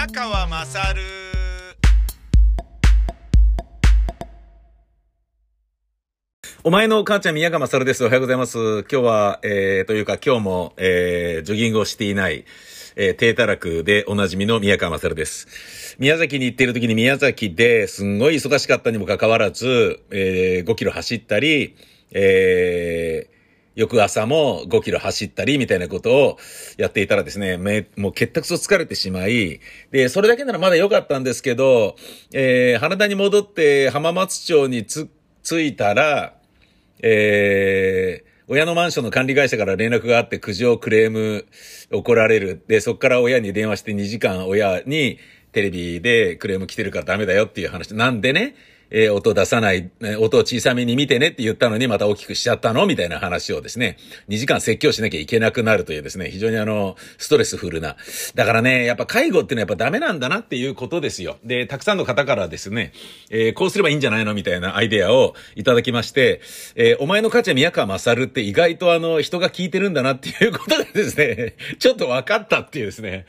宮川まさるお前の母ちゃん宮川勝です。おはようございます。今日は、えー、というか今日も、えー、ジョギングをしていない、えー、低たらくでおなじみの宮川勝です。宮崎に行っている時に宮崎ですんごい忙しかったにもかかわらず、えー、5キロ走ったり、えー、翌朝も5キロ走ったりみたいなことをやっていたらですね、め、もう結託と疲れてしまい、で、それだけならまだ良かったんですけど、えー、羽田に戻って浜松町につ、着いたら、えー、親のマンションの管理会社から連絡があって苦情クレーム怒られる。で、そこから親に電話して2時間親にテレビでクレーム来てるからダメだよっていう話。なんでね、えー、音出さない、音を小さめに見てねって言ったのにまた大きくしちゃったの？みたいな話をですね、2時間説教しなきゃいけなくなるというですね、非常にあの、ストレスフルな。だからね、やっぱ介護ってのはやっぱダメなんだなっていうことですよ。で、たくさんの方からですね、えー、こうすればいいんじゃないの？みたいなアイデアをいただきまして、えー、お前の価値は宮川勝って意外とあの、人が聞いてるんだなっていうことでですね、ちょっと分かったっていうですね、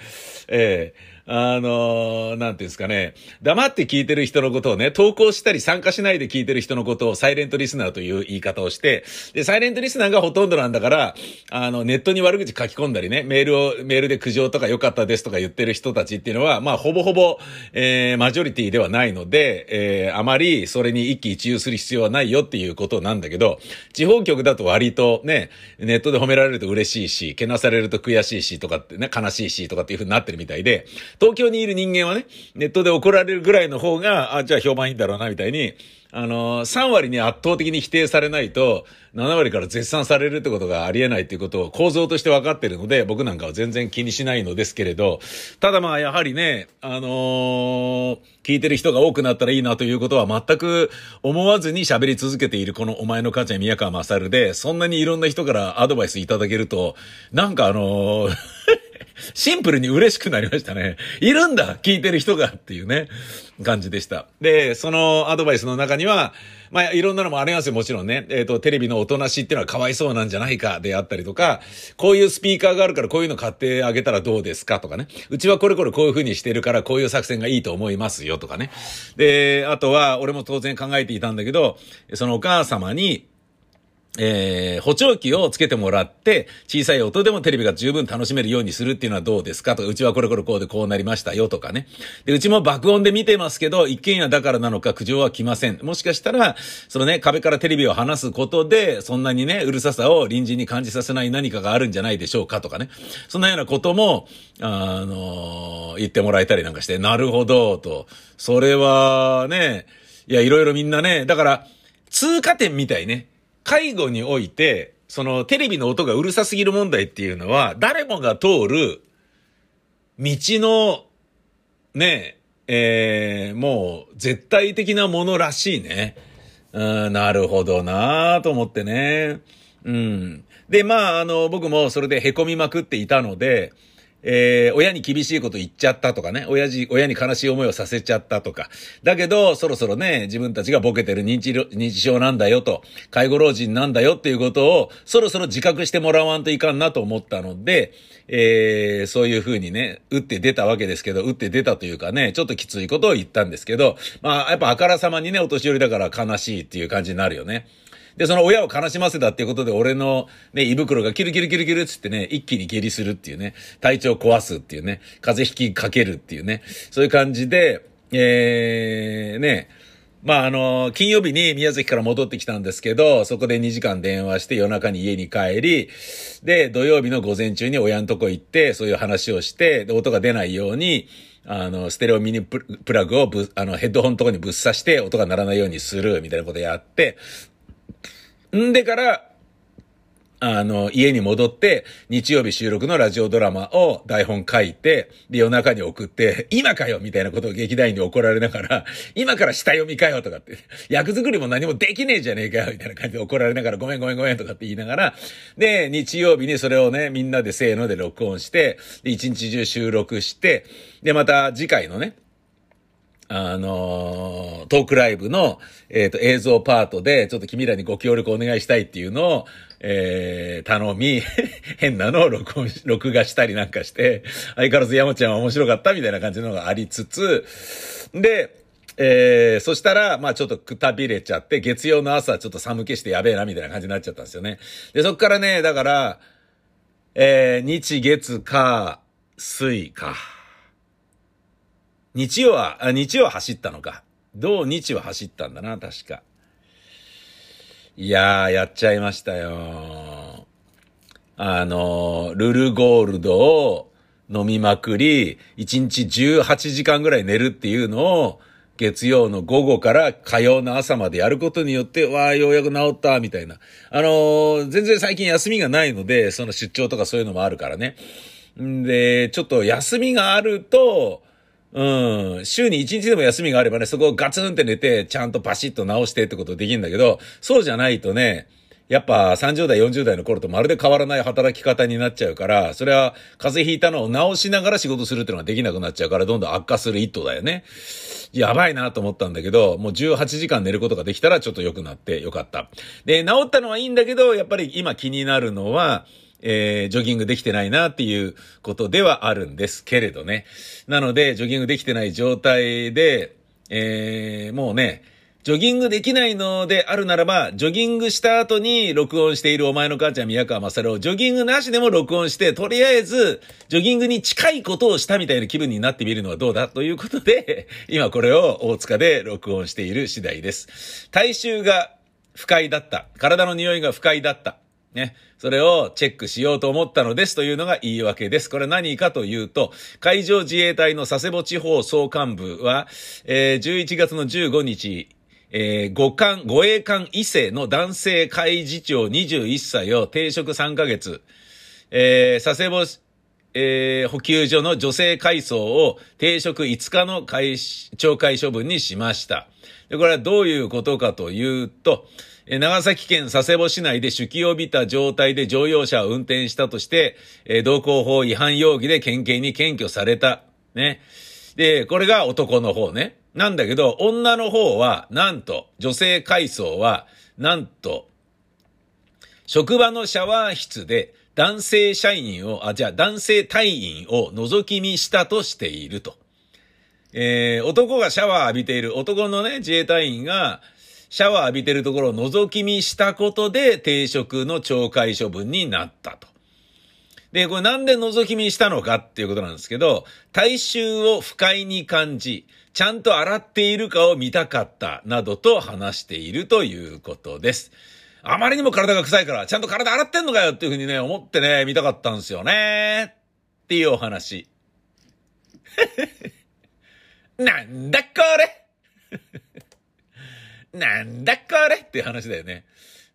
えーあのー、なんていうんですかね、黙って聞いてる人のことをね、投稿したり参加しないで聞いてる人のことをサイレントリスナーという言い方をして、で、サイレントリスナーがほとんどなんだから、あの、ネットに悪口書き込んだりね、メールを、メールで苦情とか良かったですとか言ってる人たちっていうのは、まあ、ほぼほぼ、えー、マジョリティではないので、えー、あまりそれに一喜一憂する必要はないよっていうことなんだけど、地方局だと割とね、ネットで褒められると嬉しいし、けなされると悔しいしとかってね、悲しいしとかっていう風になってるみたいで、東京にいる人間はね、ネットで怒られるぐらいの方が、あ、じゃあ評判いいんだろうな、みたいに、あの、3割に圧倒的に否定されないと、7割から絶賛されるってことがありえないっていうことを構造として分かってるので、僕なんかは全然気にしないのですけれど、ただまあやはりね、あのー、聞いてる人が多くなったらいいなということは全く思わずに喋り続けているこのお前の母ちゃん宮川勝で、そんなにいろんな人からアドバイスいただけると、なんかあのーシンプルに嬉しくなりましたね。いるんだ聞いてる人がっていうね、感じでした。で、そのアドバイスの中には、まあ、いろんなのもありますよ、もちろんね。えっ、ー、と、テレビのおとなしっていうのはかわいそうなんじゃないかであったりとか、こういうスピーカーがあるからこういうの買ってあげたらどうですかとかね。うちはこれこれこういう風にしてるからこういう作戦がいいと思いますよとかね。で、あとは、俺も当然考えていたんだけど、そのお母様に、えー、補聴器をつけてもらって、小さい音でもテレビが十分楽しめるようにするっていうのはどうですか？とか、うちはこれこれこうでこうなりましたよとかね。で、うちも爆音で見てますけど、一軒家だからなのか苦情は来ません。もしかしたら、そのね、壁からテレビを離すことで、そんなにね、うるささを隣人に感じさせない何かがあるんじゃないでしょうかとかね。そんなようなことも、あのー、言ってもらえたりなんかして、なるほど、と。それはね、いや、いろいろみんなね、だから、通過点みたいね。介護において、そのテレビの音がうるさすぎる問題っていうのは、誰もが通る道の、ねえ、ー、もう絶対的なものらしいね。うん、なるほどなぁと思ってね。うん。で、まあ、あの、僕もそれで凹みまくっていたので、えー、親に厳しいこと言っちゃったとかね、親父、親に悲しい思いをさせちゃったとか。だけど、そろそろね、自分たちがボケてる認知、認知症なんだよと、介護老人なんだよっていうことを、そろそろ自覚してもらわんといかんなと思ったので、えー、そういう風にね、打って出たわけですけど、打って出たというかね、ちょっときついことを言ったんですけど、まあ、やっぱあからさまにね、お年寄りだから悲しいっていう感じになるよね。で、その親を悲しませたっていうことで、俺のね、胃袋がキルキルキルキルつってね、一気に下痢するっていうね、体調壊すっていうね、風邪引きかけるっていうね、そういう感じで、えー、ね、まあ、あの、金曜日に宮崎から戻ってきたんですけど、そこで2時間電話して夜中に家に帰り、で、土曜日の午前中に親のとこ行って、そういう話をして、で、音が出ないように、あの、ステレオミニプラグをぶ、あの、ヘッドホンのとこにぶっ刺して音が鳴らないようにする、みたいなことやって、んでから、あの、家に戻って、日曜日収録のラジオドラマを台本書いて、で、夜中に送って、今かよみたいなことを劇団員に怒られながら、今から下読みかよとかって、役作りも何もできねえじゃねえかよみたいな感じで怒られながら、ごめんごめんごめんとかって言いながら、で、日曜日にそれをね、みんなでせーので録音して、で、一日中収録して、で、また次回のね、あのー、トークライブの、えっ、ー、と、映像パートで、ちょっと君らにご協力お願いしたいっていうのを、えー、頼み 変なのを録音、録画したりなんかして、相変わらず山ちゃんは面白かったみたいな感じのがありつつ、で、えー、そしたら、まあちょっとくたびれちゃって、月曜の朝ちょっと寒気してやべえなみたいな感じになっちゃったんですよね。で、そっからね、だから、えー、日月火水か。日曜は、あ、日曜は走ったのか。土日は走ったんだな、確か。いやー、やっちゃいましたよ。あの、ルルゴールドを飲みまくり、1日18時間ぐらい寝るっていうのを、月曜の午後から火曜の朝までやることによって、わあ、ようやく治った、みたいな。あのー、全然最近休みがないので、その出張とかそういうのもあるからね。んで、ちょっと休みがあると、うん。週に1日でも休みがあればね、そこをガツンって寝て、ちゃんとパシッと直してってことできるんだけど、そうじゃないとね、やっぱ30代、40代の頃とまるで変わらない働き方になっちゃうから、それは風邪ひいたのを治しながら仕事するっていうのができなくなっちゃうから、どんどん悪化する一途だよね。やばいなと思ったんだけど、もう18時間寝ることができたらちょっと良くなってよかった。で、治ったのはいいんだけど、やっぱり今気になるのは、えー、ジョギングできてないなっていうことではあるんですけれどね。なので、ジョギングできてない状態で、えー、もうね、ジョギングできないのであるならば、ジョギングした後に録音しているお前の母ちゃん宮川勝をジョギングなしでも録音して、とりあえず、ジョギングに近いことをしたみたいな気分になってみるのはどうだということで、今これを大塚で録音している次第です。体臭が不快だった。体の匂いが不快だった。ね。それをチェックしようと思ったのですというのが言い訳です。これ何かというと、海上自衛隊の佐世保地方総監部は、えー、11月の15日、えー、五艦、護衛艦異性の男性海事長21歳を停職3ヶ月、えー、佐世保、えー、補給所の女性海曹を停職5日の会、懲戒処分にしました。で、これはどういうことかというと、え長崎県佐世保市内で酒気を帯びた状態で乗用車を運転したとして、え道交法違反容疑で県警に検挙された。ね。で、これが男の方ね。なんだけど、女の方は、なんと、女性階層は、なんと、職場のシャワー室で男性社員を、あ、じゃあ男性隊員を覗き見したとしていると。えー、男がシャワー浴びている、男のね、自衛隊員が、シャワー浴びてるところを覗き見したことで、定職の懲戒処分になったと。で、これなんで覗き見したのかっていうことなんですけど、体臭を不快に感じ、ちゃんと洗っているかを見たかった、などと話しているということです。あまりにも体が臭いから、ちゃんと体洗ってんのかよっていうふうにね、思ってね、見たかったんですよね。っていうお話。なんだこれなんだこれっていう話だよね。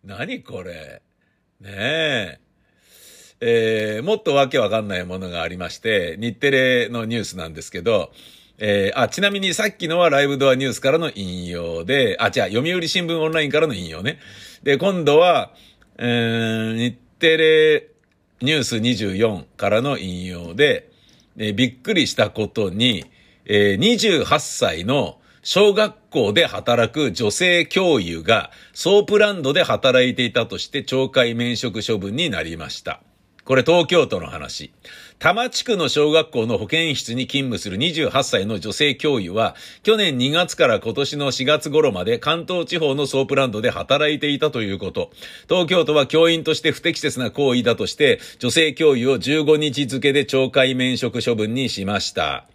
何これねえ。えー、もっとわけわかんないものがありまして、日テレのニュースなんですけど、えー、あ、ちなみにさっきのはライブドアニュースからの引用で、あ、じゃあ、読売新聞オンラインからの引用ね。で、今度は、えー、日テレニュース24からの引用で、えー、びっくりしたことに、えー、28歳の小学校で働く女性教諭がソープランドで働いていたとして懲戒免職処分になりました。これ東京都の話。多摩地区の小学校の保健室に勤務する28歳の女性教諭は、去年2月から今年の4月頃まで関東地方のソープランドで働いていたということ。東京都は教員として不適切な行為だとして、女性教諭を15日付で懲戒免職処分にしました。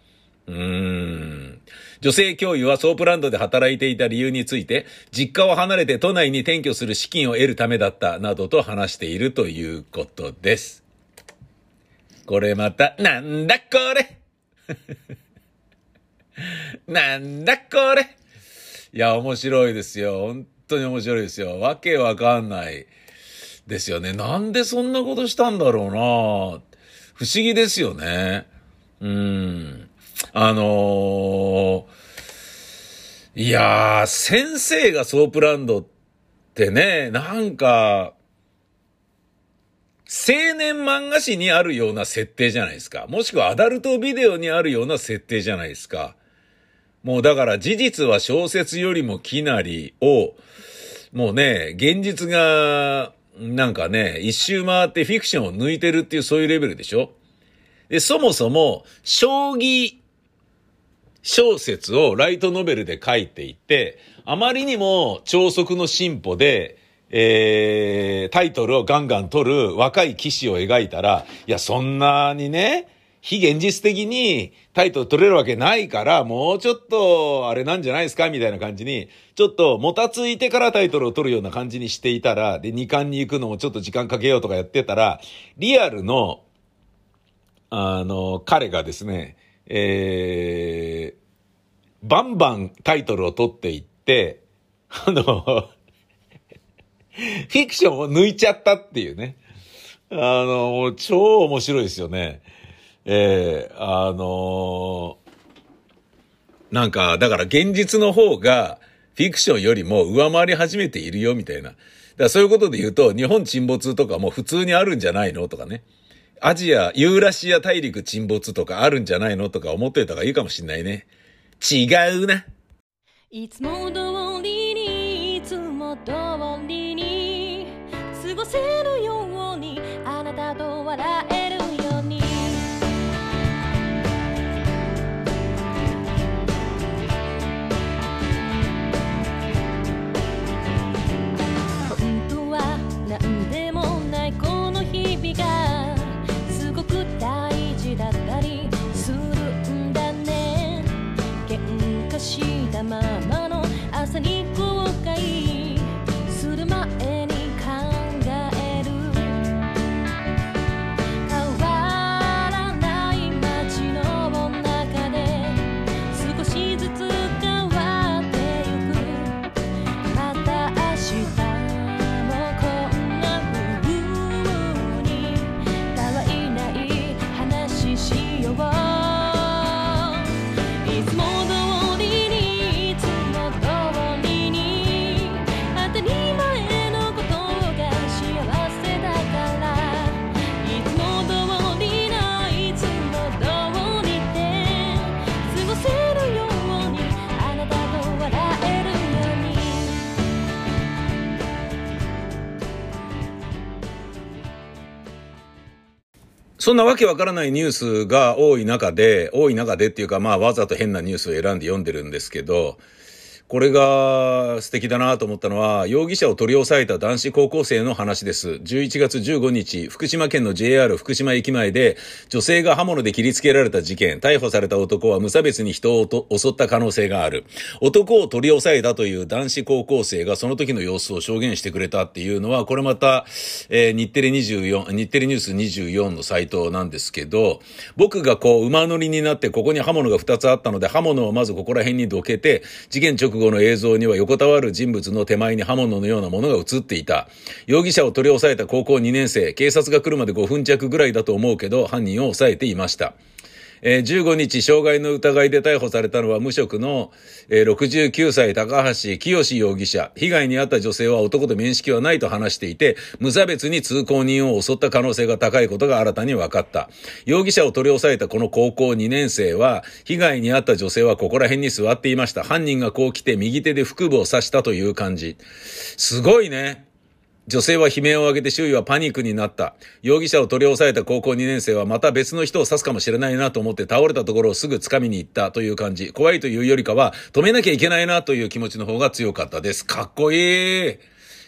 うーん。女性教諭はソープランドで働いていた理由について、実家を離れて都内に転居する資金を得るためだったなどと話しているということです。これまた、なんだこれ？なんだこれ？いや、面白いですよ。本当に面白いですよ。わけわかんないですよね。なんでそんなことしたんだろうな不思議ですよね。うん。あのー、いやー、先生がソープランドってね、なんか、青年漫画誌にあるような設定じゃないですか。もしくはアダルトビデオにあるような設定じゃないですか。もうだから事実は小説よりもきなりを、もうね、現実がなんかね、一周回ってフィクションを抜いてるっていうそういうレベルでしょで、そもそも、将棋小説をライトノベルで書いていて、あまりにも超速の進歩で、えー、タイトルをガンガン取る若い騎士を描いたら、いや、そんなにね、非現実的にタイトル取れるわけないから、もうちょっと、あれなんじゃないですかみたいな感じに、ちょっともたついてからタイトルを取るような感じにしていたら、で、2巻に行くのもちょっと時間かけようとかやってたら、リアルの、あの、彼がですね、えー、バンバンタイトルを取っていって、あの、フィクションを抜いちゃったっていうね。あの、超面白いですよね。ええー、あのー、なんか、だから現実の方が、フィクションよりも上回り始めているよ、みたいな。だからそういうことで言うと、日本沈没とかも普通にあるんじゃないのとかね。アジア、ユーラシア大陸沈没とかあるんじゃないのとか思ってた方がいいかもしんないね。違うな。いつも通そんなわけわからないニュースが多い中で、多い中でっていうか、まあわざと変なニュースを選んで読んでるんですけど、これが素敵だなと思ったのは、容疑者を取り押さえた男子高校生の話です。11月15日、福島県の JR 福島駅前で、女性が刃物で切りつけられた事件、逮捕された男は無差別に人を襲った可能性がある。男を取り押さえたという男子高校生がその時の様子を証言してくれたっていうのは、これまた、えー日テレ24、日テレニュース24のサイトなんですけど、僕がこう馬乗りになってここに刃物が2つあったので、刃物をまずここら辺にどけて、事件直後の映像には横たわる人物の手前に刃物のようなものが映っていた。容疑者を取り押さえた高校2年生、警察が来るまで5分弱ぐらいだと思うけど、犯人を抑えていました。えー15日、傷害の疑いで逮捕されたのは無職の、えー69歳高橋清容疑者。被害に遭った女性は男と面識はないと話していて、無差別に通行人を襲った可能性が高いことが新たに分かった。容疑者を取り押さえたこの高校2年生は、被害に遭った女性はここら辺に座っていました。犯人がこう来て右手で腹部を刺したという感じ。すごいね。女性は悲鳴を上げて周囲はパニックになった。容疑者を取り押さえた高校2年生はまた別の人を刺すかもしれないなと思って倒れたところをすぐ掴みに行ったという感じ。怖いというよりかは止めなきゃいけないなという気持ちの方が強かったです。かっこいい。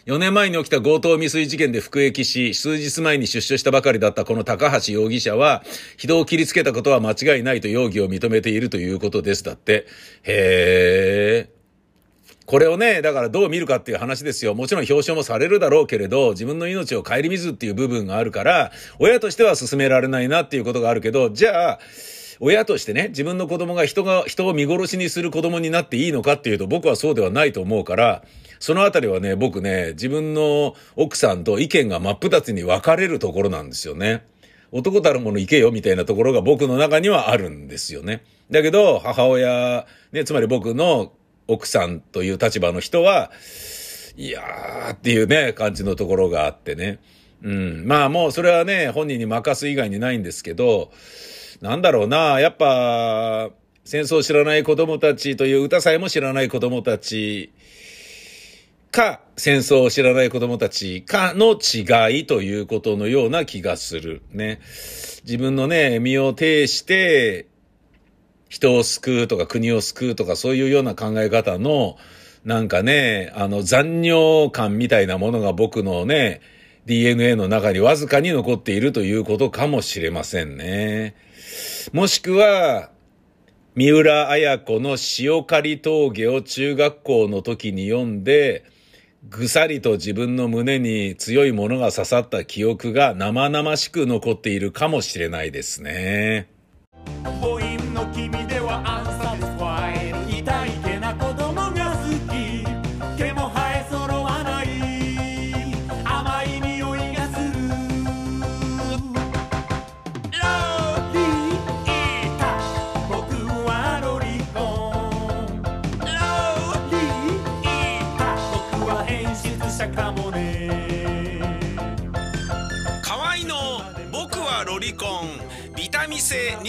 4年前に起きた強盗未遂事件で服役し、数日前に出所したばかりだったこの高橋容疑者は、人を切りつけたことは間違いないと容疑を認めているということです。だって。へー。これをね、だからどう見るかっていう話ですよ。もちろん表彰もされるだろうけれど、自分の命を顧みずっていう部分があるから、親としては進められないなっていうことがあるけど、じゃあ、親としてね、自分の子供が人が、人を見殺しにする子供になっていいのかっていうと、僕はそうではないと思うから、そのあたりはね、僕ね、自分の奥さんと意見が真っ二つに分かれるところなんですよね。男たるもの行けよみたいなところが僕の中にはあるんですよね。だけど、母親、ね、つまり僕の奥さんという立場の人は、いやーっていうね、感じのところがあってね。うん。まあもうそれはね、本人に任す以外にないんですけど、なんだろうな、やっぱ、戦争を知らない子供たちという歌さえも知らない子供たちか、戦争を知らない子供たちかの違いということのような気がする。ね。自分のね、身を挺して、人を救うとか国を救うとかそういうような考え方の、なんかね、あの残尿感みたいなものが僕のね、DNA の中にわずかに残っているということかもしれませんね。もしくは、三浦綾子の塩刈峠を中学校の時に読んで、ぐさりと自分の胸に強いものが刺さった記憶が生々しく残っているかもしれないですね。君では